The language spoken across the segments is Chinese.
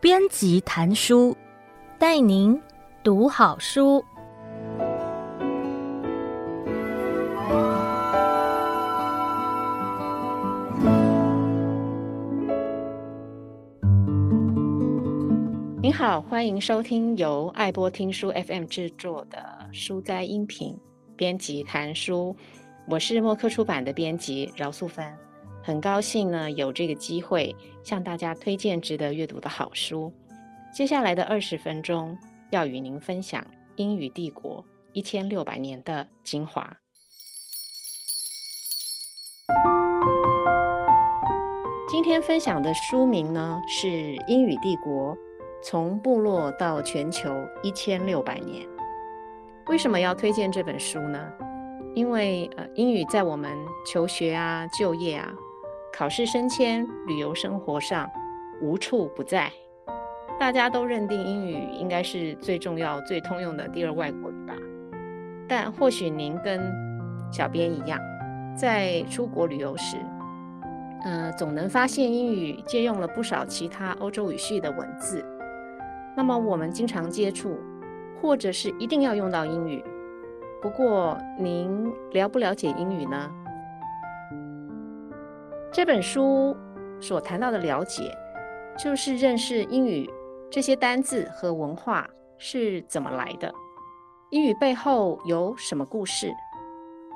编辑谈书，带您读好书。您好，欢迎收听由爱播听书 FM 制作的书斋音频编辑谈书。我是默克出版的编辑饶素芬。很高兴呢，有这个机会向大家推荐值得阅读的好书。接下来的二十分钟，要与您分享《英语帝国一千六百年的精华》。今天分享的书名呢是《英语帝国：从部落到全球一千六百年》。为什么要推荐这本书呢？因为呃，英语在我们求学啊、就业啊。考试升迁、旅游生活上无处不在，大家都认定英语应该是最重要、最通用的第二外国语吧。但或许您跟小编一样，在出国旅游时，呃，总能发现英语借用了不少其他欧洲语系的文字。那么我们经常接触，或者是一定要用到英语。不过您了不了解英语呢？这本书所谈到的了解，就是认识英语这些单字和文化是怎么来的，英语背后有什么故事。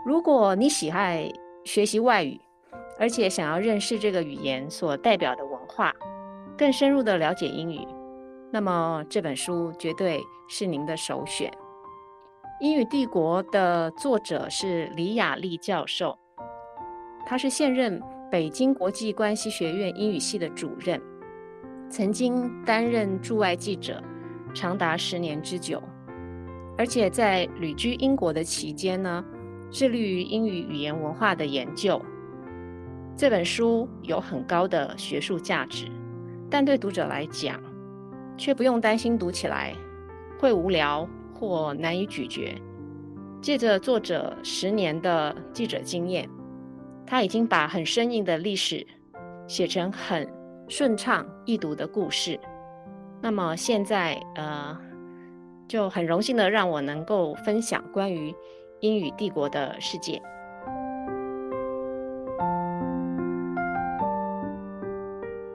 如果你喜爱学习外语，而且想要认识这个语言所代表的文化，更深入地了解英语，那么这本书绝对是您的首选。《英语帝国》的作者是李雅丽教授，他是现任。北京国际关系学院英语系的主任，曾经担任驻外记者长达十年之久，而且在旅居英国的期间呢，致力于英语语言文化的研究。这本书有很高的学术价值，但对读者来讲，却不用担心读起来会无聊或难以咀嚼。借着作者十年的记者经验。他已经把很生硬的历史写成很顺畅易读的故事。那么现在，呃，就很荣幸的让我能够分享关于英语帝国的世界。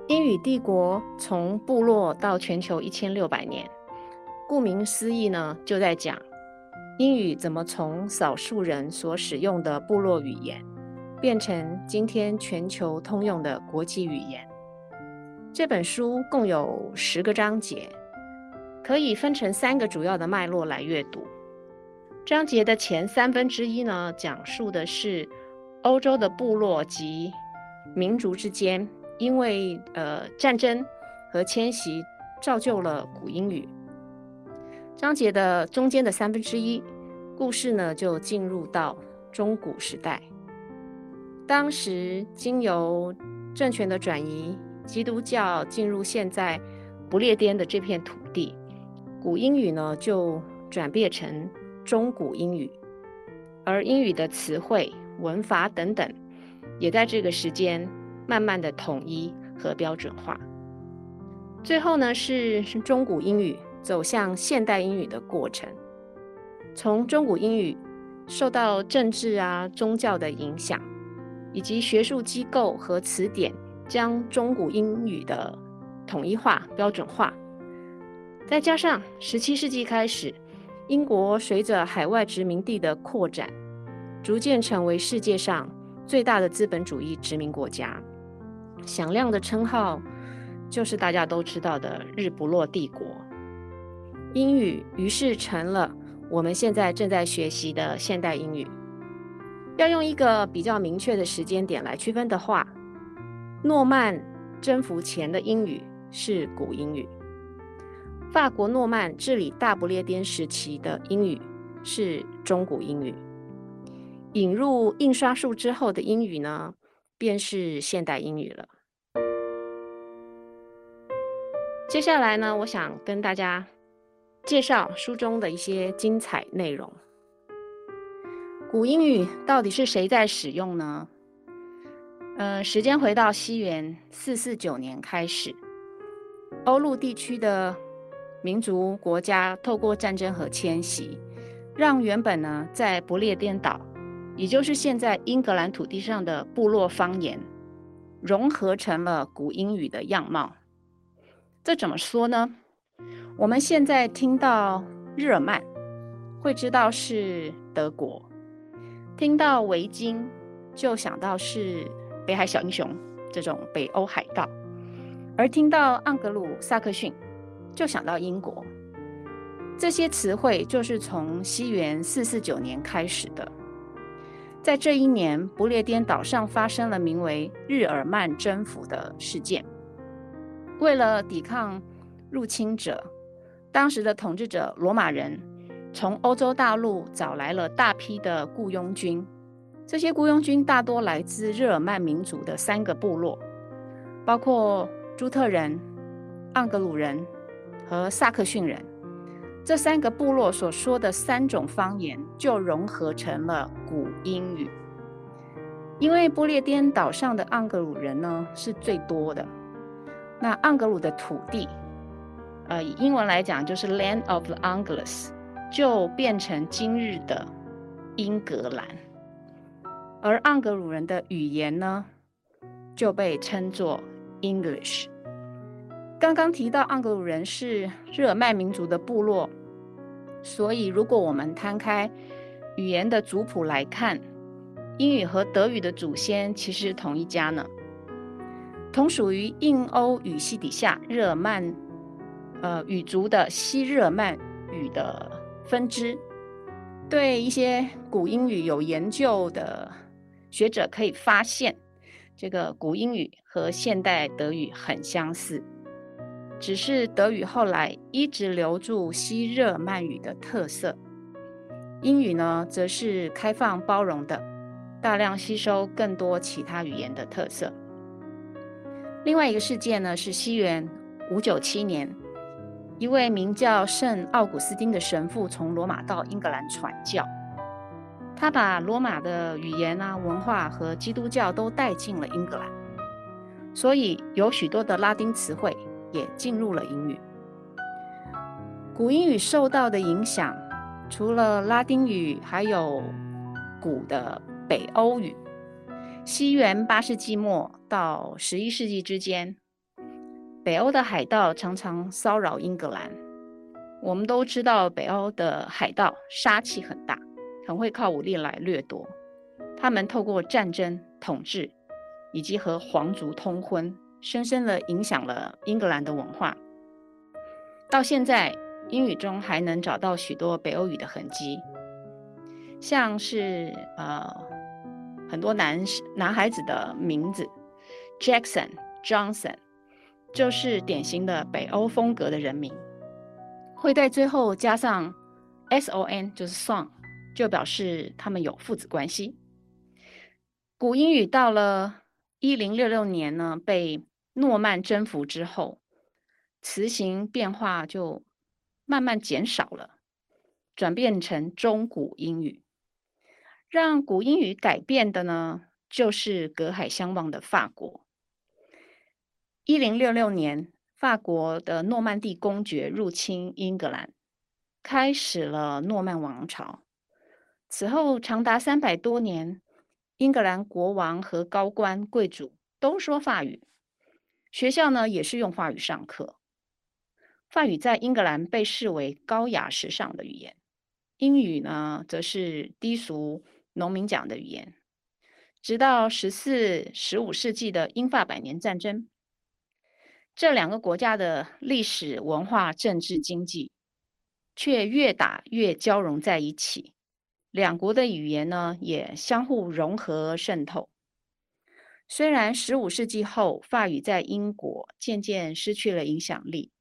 英语帝国从部落到全球一千六百年，顾名思义呢，就在讲英语怎么从少数人所使用的部落语言。变成今天全球通用的国际语言。这本书共有十个章节，可以分成三个主要的脉络来阅读。章节的前三分之一呢，讲述的是欧洲的部落及民族之间因为呃战争和迁徙造就了古英语。章节的中间的三分之一，故事呢就进入到中古时代。当时经由政权的转移，基督教进入现在不列颠的这片土地，古英语呢就转变成中古英语，而英语的词汇、文法等等，也在这个时间慢慢的统一和标准化。最后呢是中古英语走向现代英语的过程，从中古英语受到政治啊、宗教的影响。以及学术机构和词典将中古英语的统一化、标准化，再加上十七世纪开始，英国随着海外殖民地的扩展，逐渐成为世界上最大的资本主义殖民国家，响亮的称号就是大家都知道的“日不落帝国”。英语于是成了我们现在正在学习的现代英语。要用一个比较明确的时间点来区分的话，诺曼征服前的英语是古英语；法国诺曼治理大不列颠时期的英语是中古英语；引入印刷术之后的英语呢，便是现代英语了。接下来呢，我想跟大家介绍书中的一些精彩内容。古英语到底是谁在使用呢？呃，时间回到西元四四九年开始，欧陆地区的民族国家透过战争和迁徙，让原本呢在不列颠岛，也就是现在英格兰土地上的部落方言，融合成了古英语的样貌。这怎么说呢？我们现在听到日耳曼，会知道是德国；听到维京，就想到是北海小英雄这种北欧海盗；而听到盎格鲁撒克逊，就想到英国。这些词汇就是从西元四四九年开始的。在这一年，不列颠岛上发生了名为日耳曼征服的事件。为了抵抗入侵者，当时的统治者罗马人从欧洲大陆找来了大批的雇佣军。这些雇佣军大多来自日耳曼民族的三个部落，包括朱特人、盎格鲁人和萨克逊人。这三个部落所说的三种方言就融合成了古英语。因为不列颠岛上的盎格鲁人呢是最多的。那盎格鲁的土地，呃，以英文来讲就是 Land of the Angles，就变成今日的英格兰。而盎格鲁人的语言呢，就被称作 English。刚刚提到盎格鲁人是日耳曼民族的部落，所以如果我们摊开语言的族谱来看，英语和德语的祖先其实是同一家呢。同属于印欧语系底下日耳曼呃语族的西日耳曼语的分支，对一些古英语有研究的学者可以发现，这个古英语和现代德语很相似，只是德语后来一直留住西日耳曼语的特色，英语呢则是开放包容的，大量吸收更多其他语言的特色。另外一个事件呢，是西元五九七年，一位名叫圣奥古斯丁的神父从罗马到英格兰传教，他把罗马的语言啊、文化和基督教都带进了英格兰，所以有许多的拉丁词汇也进入了英语。古英语受到的影响，除了拉丁语，还有古的北欧语。西元八世纪末到十一世纪之间，北欧的海盗常常骚扰英格兰。我们都知道，北欧的海盗杀气很大，很会靠武力来掠夺。他们透过战争、统治以及和皇族通婚，深深地影响了英格兰的文化。到现在，英语中还能找到许多北欧语的痕迹，像是呃。很多男男孩子的名字，Jackson、Johnson，就是典型的北欧风格的人名，会在最后加上 son，就是 son，就表示他们有父子关系。古英语到了一零六六年呢，被诺曼征服之后，词形变化就慢慢减少了，转变成中古英语。让古英语改变的呢，就是隔海相望的法国。一零六六年，法国的诺曼第公爵入侵英格兰，开始了诺曼王朝。此后长达三百多年，英格兰国王和高官贵族都说法语，学校呢也是用法语上课。法语在英格兰被视为高雅时尚的语言，英语呢则是低俗。农民讲的语言，直到十四、十五世纪的英法百年战争，这两个国家的历史、文化、政治、经济却越打越交融在一起。两国的语言呢，也相互融合渗透。虽然十五世纪后法语在英国渐渐失去了影响力，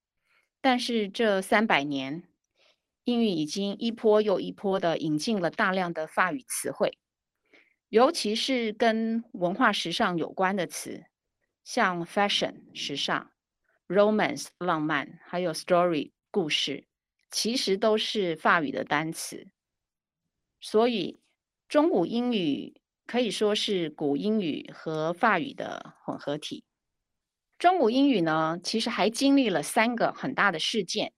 但是这三百年。英语已经一波又一波的引进了大量的法语词汇，尤其是跟文化时尚有关的词，像 fashion 时尚、romance 浪漫，还有 story 故事，其实都是法语的单词。所以中古英语可以说是古英语和法语的混合体。中古英语呢，其实还经历了三个很大的事件，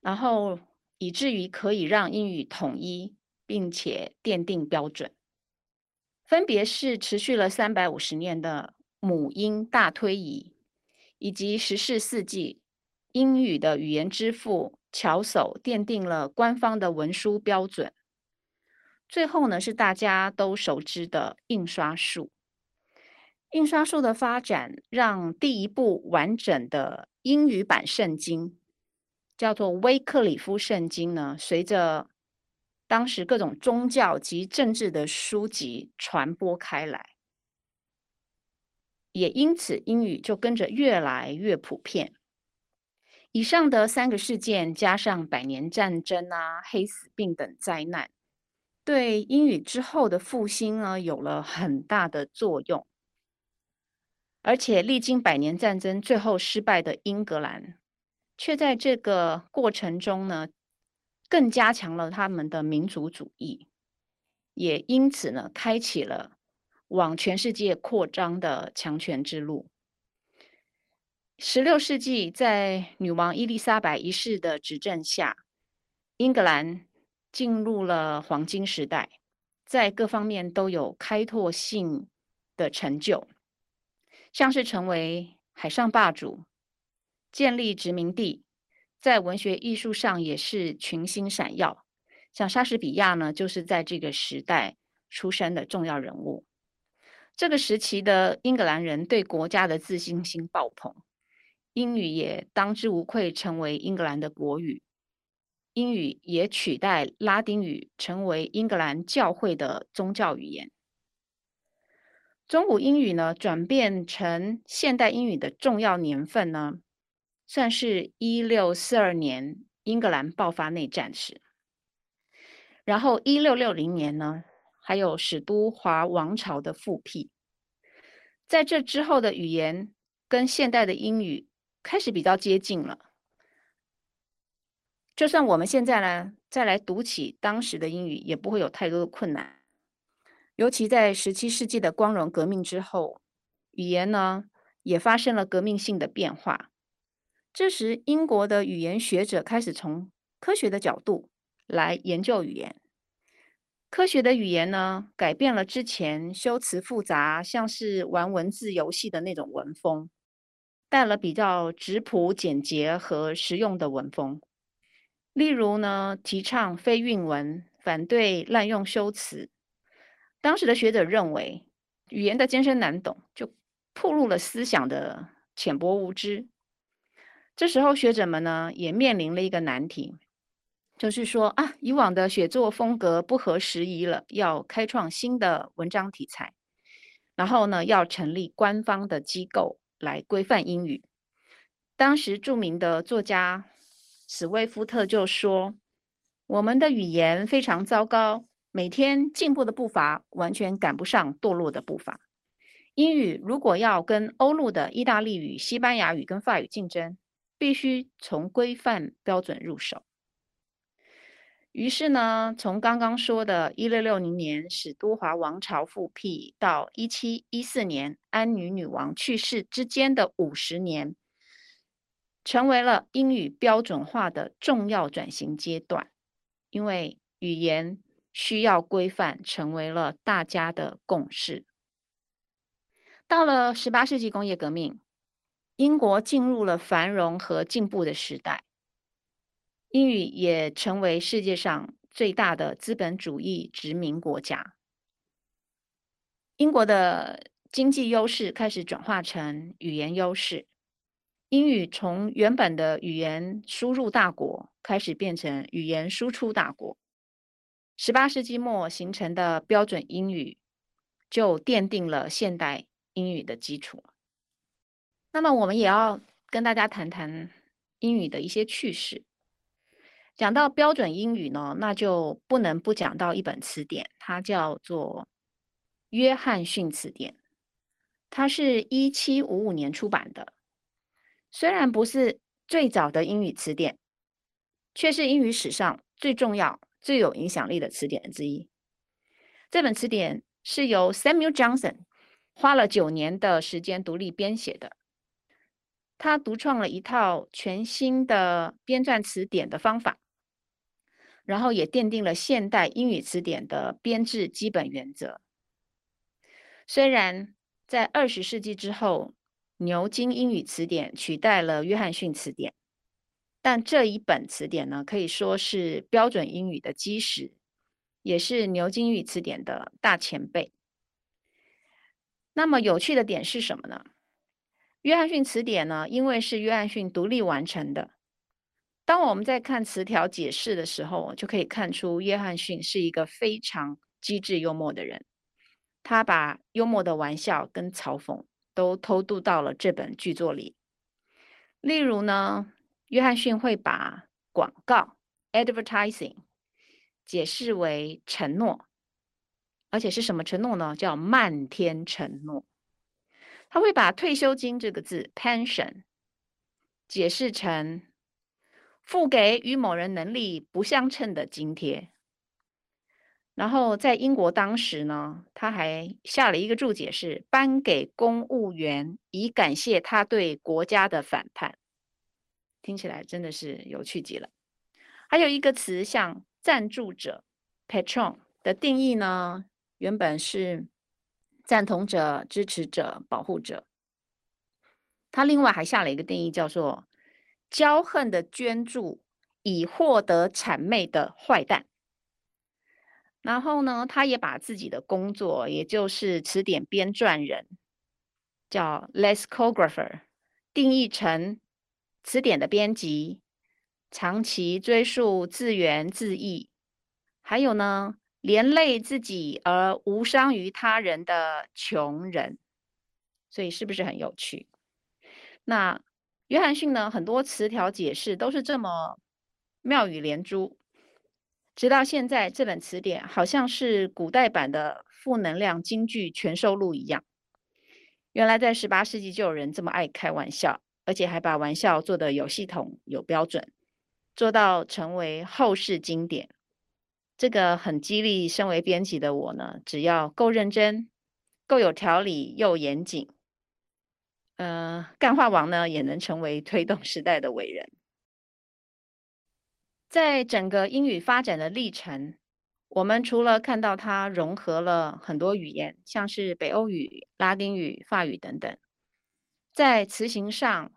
然后以至于可以让英语统一，并且奠定标准。分别是持续了三百五十年的母婴大推移，以及十四世纪英语的语言之父乔叟奠定了官方的文书标准。最后呢，是大家都熟知的印刷术。印刷术的发展，让第一部完整的英语版圣经，叫做《威克里夫圣经》呢，随着当时各种宗教及政治的书籍传播开来，也因此英语就跟着越来越普遍。以上的三个事件，加上百年战争啊、黑死病等灾难，对英语之后的复兴呢，有了很大的作用。而且历经百年战争，最后失败的英格兰，却在这个过程中呢，更加强了他们的民族主义，也因此呢，开启了往全世界扩张的强权之路。十六世纪，在女王伊丽莎白一世的执政下，英格兰进入了黄金时代，在各方面都有开拓性的成就。像是成为海上霸主、建立殖民地，在文学艺术上也是群星闪耀。像莎士比亚呢，就是在这个时代出生的重要人物。这个时期的英格兰人对国家的自信心爆棚，英语也当之无愧成为英格兰的国语。英语也取代拉丁语，成为英格兰教会的宗教语言。中古英语呢，转变成现代英语的重要年份呢，算是一六四二年英格兰爆发内战时。然后一六六零年呢，还有史都华王朝的复辟。在这之后的语言跟现代的英语开始比较接近了。就算我们现在呢，再来读起当时的英语，也不会有太多的困难。尤其在十七世纪的光荣革命之后，语言呢也发生了革命性的变化。这时，英国的语言学者开始从科学的角度来研究语言。科学的语言呢，改变了之前修辞复杂、像是玩文字游戏的那种文风，带了比较质朴、简洁和实用的文风。例如呢，提倡非韵文，反对滥用修辞。当时的学者认为，语言的艰深难懂就暴露了思想的浅薄无知。这时候，学者们呢也面临了一个难题，就是说啊，以往的写作风格不合时宜了，要开创新的文章题材，然后呢，要成立官方的机构来规范英语。当时著名的作家史威夫特就说：“我们的语言非常糟糕。”每天进步的步伐完全赶不上堕落的步伐。英语如果要跟欧陆的意大利语、西班牙语跟法语竞争，必须从规范标准入手。于是呢，从刚刚说的1660年史都华王朝复辟到1714年安妮女王去世之间的五十年，成为了英语标准化的重要转型阶段，因为语言。需要规范成为了大家的共识。到了十八世纪工业革命，英国进入了繁荣和进步的时代，英语也成为世界上最大的资本主义殖民国家。英国的经济优势开始转化成语言优势，英语从原本的语言输入大国开始变成语言输出大国。十八世纪末形成的标准英语，就奠定了现代英语的基础。那么，我们也要跟大家谈谈英语的一些趣事。讲到标准英语呢，那就不能不讲到一本词典，它叫做《约翰逊词典》，它是一七五五年出版的。虽然不是最早的英语词典，却是英语史上最重要。最有影响力的词典之一。这本词典是由 Samuel Johnson 花了九年的时间独立编写的。他独创了一套全新的编撰词典的方法，然后也奠定了现代英语词典的编制基本原则。虽然在二十世纪之后，牛津英语词典取代了约翰逊词典，但这一本词典呢，可以说是标准英语的基石，也是牛津英语词典的大前辈。那么有趣的点是什么呢？约翰逊词典呢，因为是约翰逊独立完成的。当我们在看词条解释的时候，就可以看出约翰逊是一个非常机智幽默的人。他把幽默的玩笑跟嘲讽都偷渡到了这本剧作里。例如呢，约翰逊会把广告 （advertising） 解释为承诺，而且是什么承诺呢？叫漫天承诺。他会把退休金这个字 pension 解释成付给与某人能力不相称的津贴。然后在英国当时呢，他还下了一个注解是颁给公务员以感谢他对国家的反叛。听起来真的是有趣极了。还有一个词像赞助者 patron 的定义呢，原本是。赞同者、支持者、保护者。他另外还下了一个定义，叫做“骄横的捐助以获得谄媚的坏蛋”。然后呢，他也把自己的工作，也就是词典编撰人，叫 lexicographer，定义成词典的编辑，长期追溯自源自义，还有呢。连累自己而无伤于他人的穷人，所以是不是很有趣？那约翰逊呢？很多词条解释都是这么妙语连珠，直到现在这本词典好像是古代版的负能量金句全收录一样。原来在十八世纪就有人这么爱开玩笑，而且还把玩笑做得有系统、有标准，做到成为后世经典。这个很激励，身为编辑的我呢，只要够认真、够有条理又严谨，呃，干话王呢也能成为推动时代的伟人。在整个英语发展的历程，我们除了看到它融合了很多语言，像是北欧语、拉丁语、法语等等，在词形上，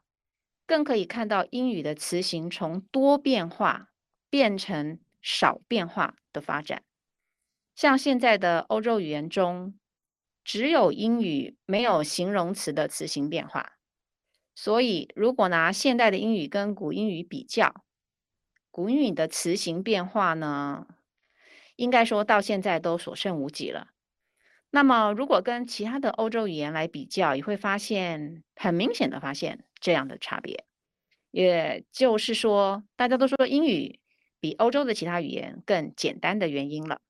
更可以看到英语的词形从多变化变成少变化的发展，像现在的欧洲语言中，只有英语没有形容词的词形变化。所以，如果拿现代的英语跟古英语比较，古英语的词形变化呢，应该说到现在都所剩无几了。那么，如果跟其他的欧洲语言来比较，也会发现很明显的发现这样的差别。也就是说，大家都说英语。比欧洲的其他语言更简单的原因了。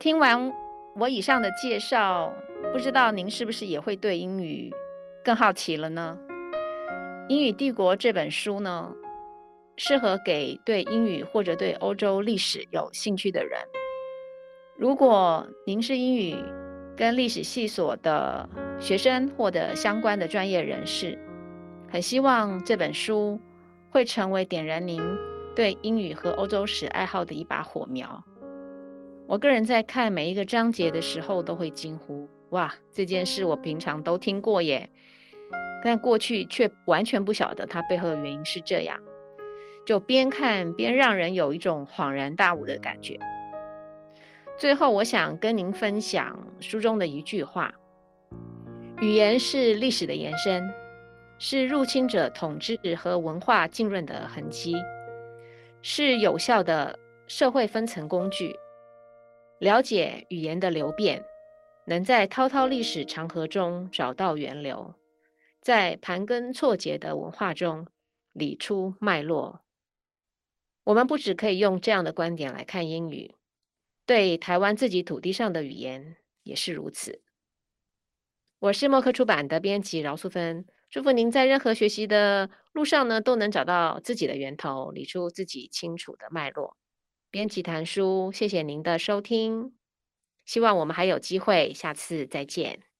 听完我以上的介绍，不知道您是不是也会对英语更好奇了呢？《英语帝国》这本书呢，适合给对英语或者对欧洲历史有兴趣的人。如果您是英语跟历史系所的学生或者相关的专业人士，很希望这本书。会成为点燃您对英语和欧洲史爱好的一把火苗。我个人在看每一个章节的时候，都会惊呼：“哇，这件事我平常都听过耶！”但过去却完全不晓得它背后的原因是这样。就边看边让人有一种恍然大悟的感觉。最后，我想跟您分享书中的一句话：“语言是历史的延伸。”是入侵者统治和文化浸润的痕迹，是有效的社会分层工具。了解语言的流变，能在滔滔历史长河中找到源流，在盘根错节的文化中理出脉络。我们不只可以用这样的观点来看英语，对台湾自己土地上的语言也是如此。我是默克出版的编辑饶素芬。祝福您在任何学习的路上呢，都能找到自己的源头，理出自己清楚的脉络。编辑谭叔，谢谢您的收听。希望我们还有机会，下次再见。